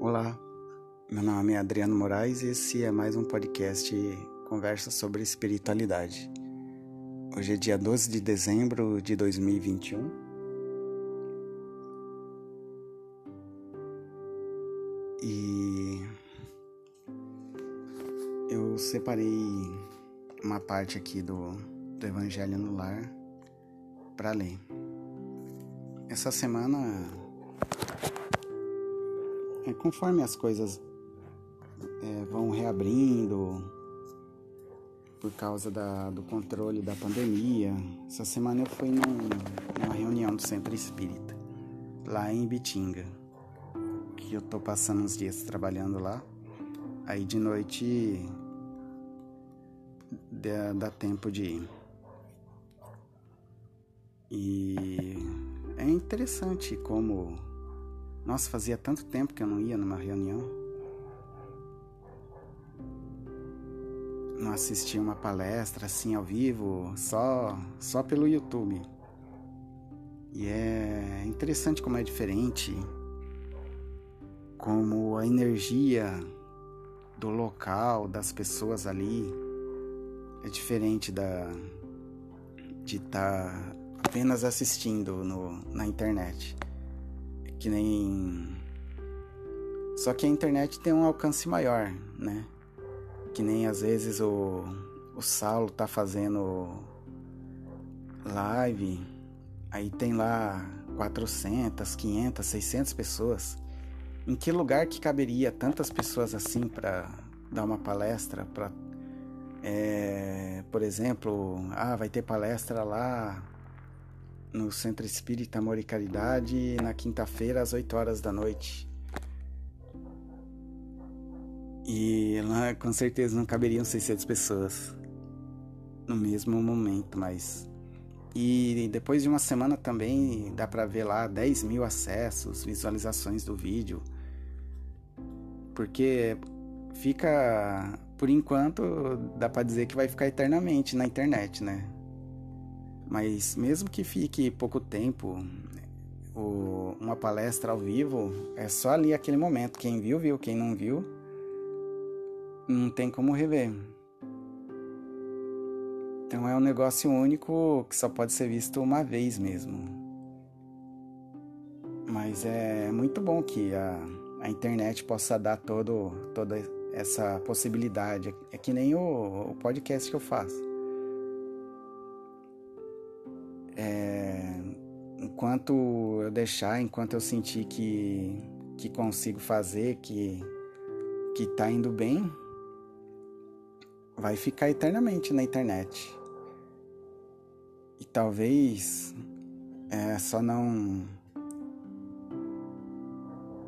Olá, meu nome é Adriano Moraes e esse é mais um podcast Conversa sobre Espiritualidade. Hoje é dia 12 de dezembro de 2021. E eu separei uma parte aqui do, do Evangelho no Lar para ler. Essa semana é, conforme as coisas é, vão reabrindo por causa da, do controle da pandemia, essa semana eu fui num, numa reunião do Centro Espírita, lá em Bitinga, que eu tô passando uns dias trabalhando lá. Aí de noite dá, dá tempo de ir. E é interessante como nossa, fazia tanto tempo que eu não ia numa reunião. Não assistia uma palestra assim ao vivo, só só pelo YouTube. E é interessante como é diferente, como a energia do local, das pessoas ali é diferente da de estar tá apenas assistindo no, na internet que nem. Só que a internet tem um alcance maior, né? Que nem às vezes o, o Saulo tá fazendo live, aí tem lá 400, 500, 600 pessoas. Em que lugar que caberia tantas pessoas assim para dar uma palestra? Pra, é, por exemplo, ah, vai ter palestra lá no Centro Espírita Amor e Caridade na quinta-feira às 8 horas da noite. E lá com certeza não caberiam 600 pessoas no mesmo momento, mas. E depois de uma semana também dá para ver lá 10 mil acessos, visualizações do vídeo. Porque fica, por enquanto, dá para dizer que vai ficar eternamente na internet, né? Mas mesmo que fique pouco tempo, o, uma palestra ao vivo é só ali aquele momento. Quem viu, viu. Quem não viu, não tem como rever. Então é um negócio único que só pode ser visto uma vez mesmo. Mas é muito bom que a, a internet possa dar todo, toda essa possibilidade. É que nem o, o podcast que eu faço. É, enquanto eu deixar, enquanto eu sentir que, que consigo fazer, que, que tá indo bem, vai ficar eternamente na internet. E talvez é, só não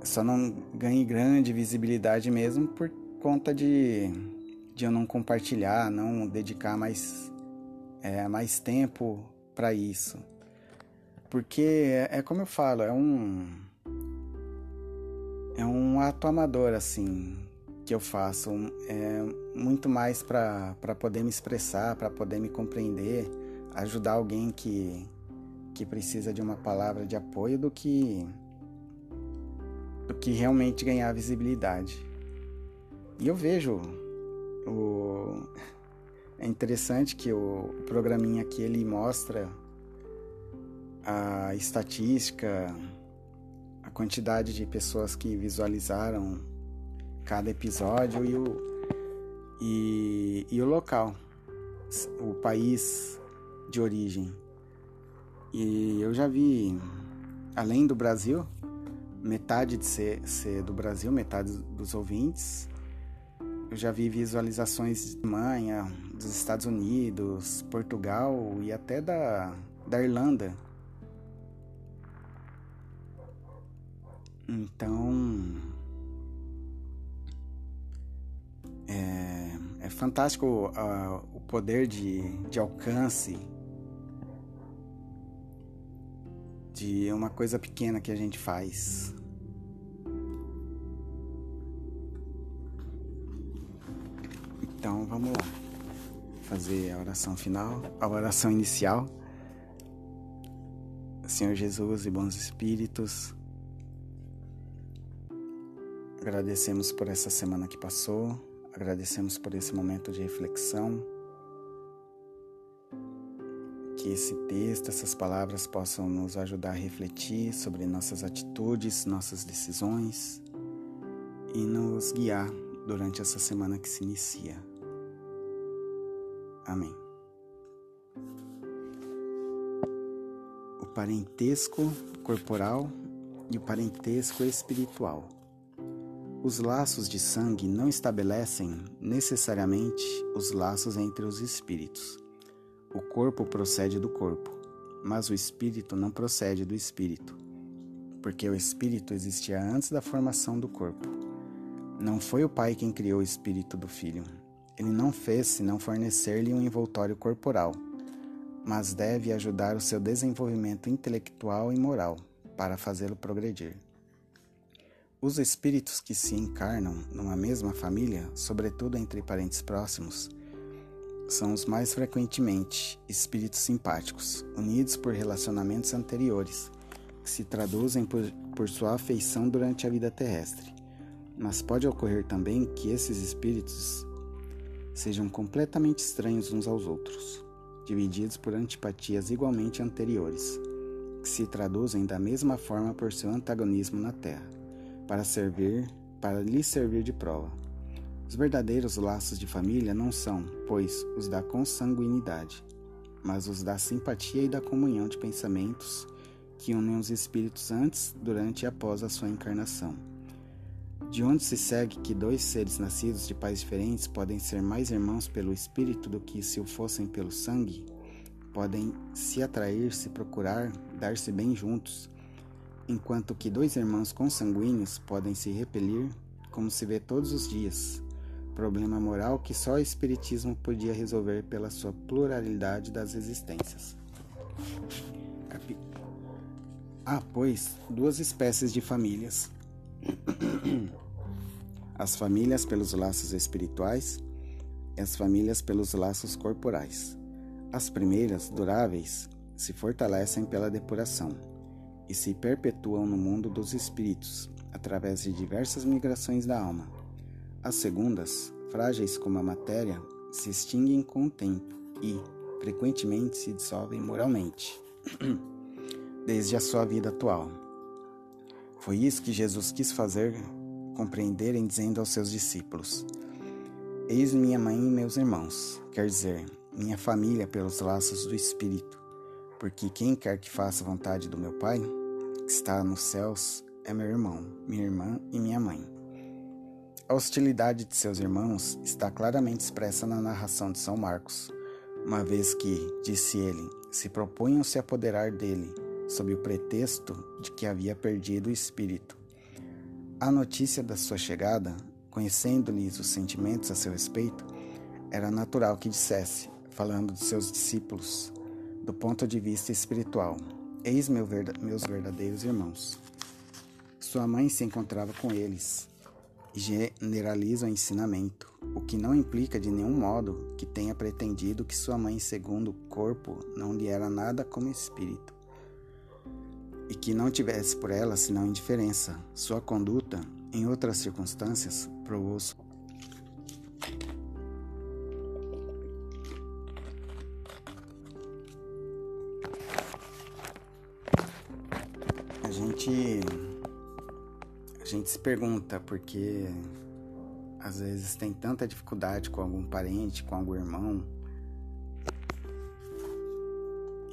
só não ganhe grande visibilidade mesmo por conta de, de eu não compartilhar, não dedicar mais, é, mais tempo para isso. Porque é, é como eu falo, é um é um ato amador assim que eu faço, é muito mais para poder me expressar, para poder me compreender, ajudar alguém que que precisa de uma palavra de apoio do que do que realmente ganhar visibilidade. E eu vejo o é interessante que o programinha aqui ele mostra a estatística, a quantidade de pessoas que visualizaram cada episódio e o, e, e o local, o país de origem. E eu já vi, além do Brasil, metade de ser, ser do Brasil, metade dos ouvintes, eu já vi visualizações de Alemanha, dos Estados Unidos, Portugal e até da, da Irlanda. Então. É, é fantástico uh, o poder de, de alcance de uma coisa pequena que a gente faz. Então vamos lá. Fazer a oração final, a oração inicial. Senhor Jesus e bons espíritos, Agradecemos por essa semana que passou, agradecemos por esse momento de reflexão. Que esse texto, essas palavras possam nos ajudar a refletir sobre nossas atitudes, nossas decisões e nos guiar durante essa semana que se inicia. Amém. O parentesco corporal e o parentesco espiritual. Os laços de sangue não estabelecem necessariamente os laços entre os espíritos. O corpo procede do corpo, mas o espírito não procede do espírito, porque o espírito existia antes da formação do corpo. Não foi o pai quem criou o espírito do filho. Ele não fez senão fornecer-lhe um envoltório corporal, mas deve ajudar o seu desenvolvimento intelectual e moral para fazê-lo progredir. Os espíritos que se encarnam numa mesma família, sobretudo entre parentes próximos, são os mais frequentemente espíritos simpáticos, unidos por relacionamentos anteriores, que se traduzem por, por sua afeição durante a vida terrestre. Mas pode ocorrer também que esses espíritos sejam completamente estranhos uns aos outros, divididos por antipatias igualmente anteriores, que se traduzem da mesma forma por seu antagonismo na Terra para servir, para lhe servir de prova. Os verdadeiros laços de família não são, pois, os da consanguinidade, mas os da simpatia e da comunhão de pensamentos que unem os espíritos antes, durante e após a sua encarnação. De onde se segue que dois seres nascidos de pais diferentes podem ser mais irmãos pelo espírito do que se o fossem pelo sangue? Podem se atrair, se procurar, dar-se bem juntos, enquanto que dois irmãos consanguíneos podem se repelir, como se vê todos os dias. Problema moral que só o Espiritismo podia resolver pela sua pluralidade das existências. Há, pois, duas espécies de famílias: as famílias pelos laços espirituais e as famílias pelos laços corporais. As primeiras, duráveis, se fortalecem pela depuração e se perpetuam no mundo dos espíritos, através de diversas migrações da alma. As segundas, frágeis como a matéria, se extinguem com o tempo e, frequentemente, se dissolvem moralmente, desde a sua vida atual. Foi isso que Jesus quis fazer compreenderem, dizendo aos seus discípulos: Eis minha mãe e meus irmãos, quer dizer, minha família pelos laços do Espírito porque quem quer que faça a vontade do meu Pai, que está nos céus, é meu irmão, minha irmã e minha mãe. A hostilidade de seus irmãos está claramente expressa na narração de São Marcos, uma vez que, disse ele, se propunham se apoderar dele, sob o pretexto de que havia perdido o espírito. A notícia da sua chegada, conhecendo-lhes os sentimentos a seu respeito, era natural que dissesse, falando de seus discípulos, do ponto de vista espiritual. Eis meu meus verdadeiros irmãos. Sua mãe se encontrava com eles. Generaliza o ensinamento, o que não implica de nenhum modo que tenha pretendido que sua mãe, segundo o corpo, não lhe era nada como espírito, e que não tivesse por ela senão indiferença. Sua conduta, em outras circunstâncias, provou gente a gente se pergunta porque às vezes tem tanta dificuldade com algum parente, com algum irmão.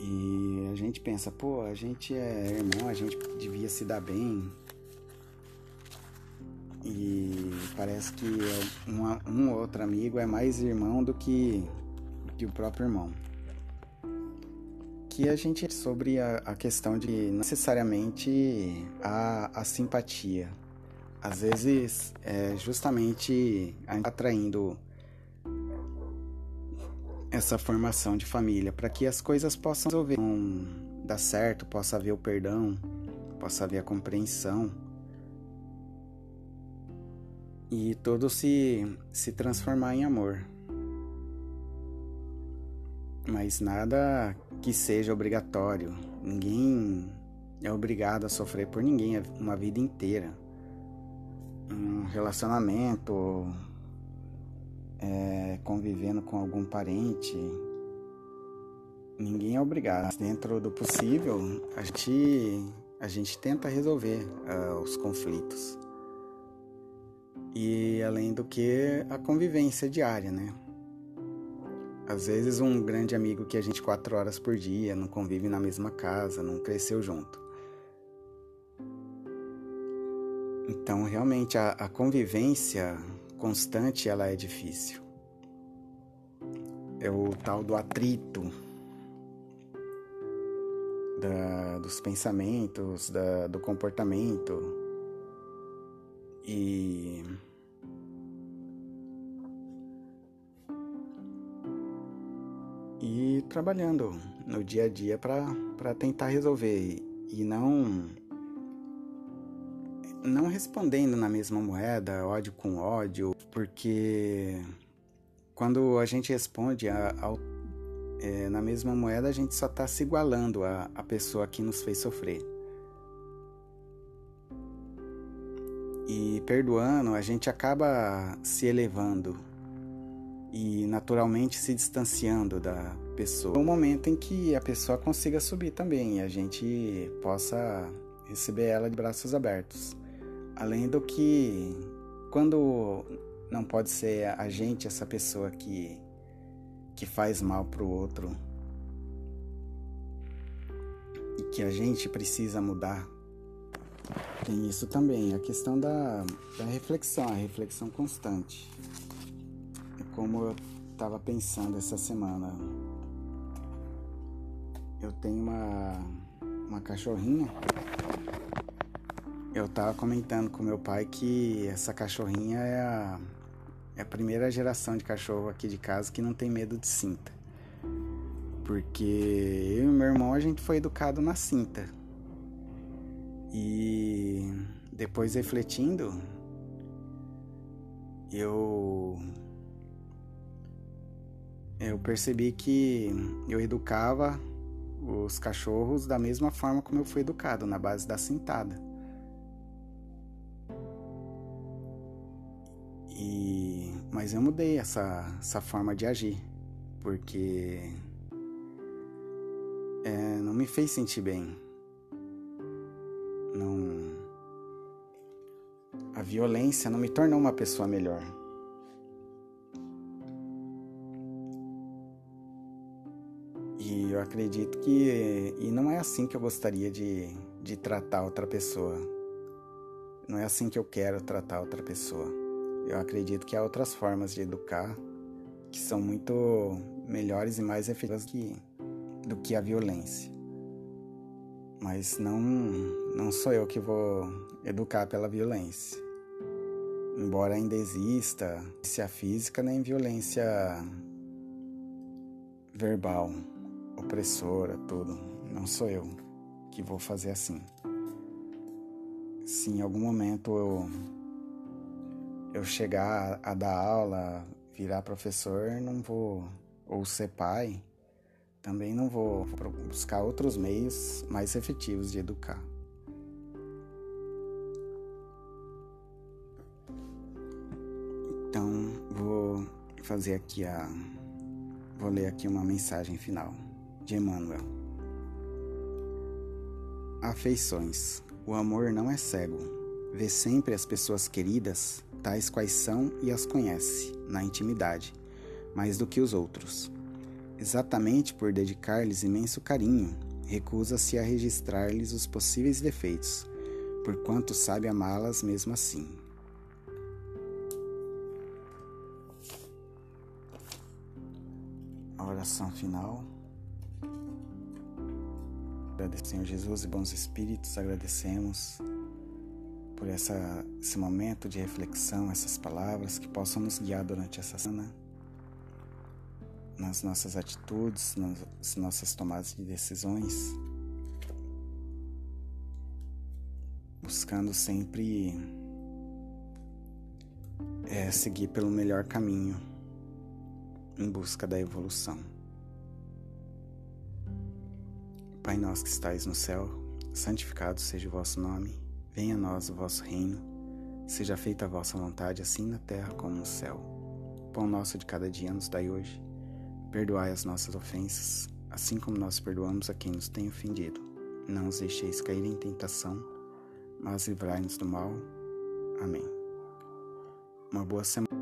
E a gente pensa, pô, a gente é irmão, a gente devia se dar bem. E parece que um, um outro amigo é mais irmão do que, que o próprio irmão aqui a gente sobre a, a questão de necessariamente a, a simpatia. Às vezes, é justamente atraindo essa formação de família para que as coisas possam resolver, dar certo, possa haver o perdão, possa haver a compreensão e tudo se, se transformar em amor mas nada que seja obrigatório. Ninguém é obrigado a sofrer por ninguém uma vida inteira. um relacionamento, é, convivendo com algum parente, ninguém é obrigado. Dentro do possível, a gente, a gente tenta resolver uh, os conflitos. E além do que, a convivência diária, né? Às vezes um grande amigo que a gente quatro horas por dia não convive na mesma casa, não cresceu junto. Então realmente a, a convivência constante ela é difícil. É o tal do atrito da, dos pensamentos, da, do comportamento e e trabalhando no dia a dia para tentar resolver e não não respondendo na mesma moeda, ódio com ódio, porque quando a gente responde a, é, na mesma moeda, a gente só está se igualando à, pessoa que nos fez sofrer. E perdoando, a gente acaba se elevando e naturalmente se distanciando da pessoa. Um momento em que a pessoa consiga subir também e a gente possa receber ela de braços abertos. Além do que, quando não pode ser a gente essa pessoa que, que faz mal pro outro e que a gente precisa mudar, tem isso também, a questão da, da reflexão, a reflexão constante como eu estava pensando essa semana. Eu tenho uma, uma cachorrinha. Eu estava comentando com meu pai que essa cachorrinha é a, é a primeira geração de cachorro aqui de casa que não tem medo de cinta. Porque eu e meu irmão a gente foi educado na cinta. E depois refletindo, eu eu percebi que eu educava os cachorros da mesma forma como eu fui educado, na base da cintada. E mas eu mudei essa, essa forma de agir, porque é, não me fez sentir bem. Não a violência não me tornou uma pessoa melhor. E eu acredito que. E não é assim que eu gostaria de, de tratar outra pessoa. Não é assim que eu quero tratar outra pessoa. Eu acredito que há outras formas de educar que são muito melhores e mais efetivas que, do que a violência. Mas não, não sou eu que vou educar pela violência. Embora ainda exista violência física nem violência verbal opressora, tudo. Não sou eu que vou fazer assim. Se em algum momento eu, eu chegar a, dar aula, virar professor, não vou, ou ser pai, também não vou buscar outros meios mais efetivos de educar. Então, vou fazer aqui a. Vou ler aqui uma mensagem final de Emmanuel. Afeições. O amor não é cego. Vê sempre as pessoas queridas, tais quais são, e as conhece, na intimidade, mais do que os outros. Exatamente por dedicar-lhes imenso carinho, recusa-se a registrar-lhes os possíveis defeitos, porquanto sabe amá-las mesmo assim. A oração final. Senhor Jesus e bons espíritos, agradecemos por essa, esse momento de reflexão, essas palavras que possam nos guiar durante essa semana, nas nossas atitudes, nas nossas tomadas de decisões, buscando sempre é, seguir pelo melhor caminho em busca da evolução. Pai nosso que estais no céu, santificado seja o vosso nome, venha a nós o vosso reino, Seja feita a vossa vontade, assim na terra como no céu. Pão nosso de cada dia nos dai hoje. Perdoai as nossas ofensas, assim como nós perdoamos a quem nos tem ofendido. Não os deixeis cair em tentação, mas livrai-nos do mal. Amém. Uma boa semana.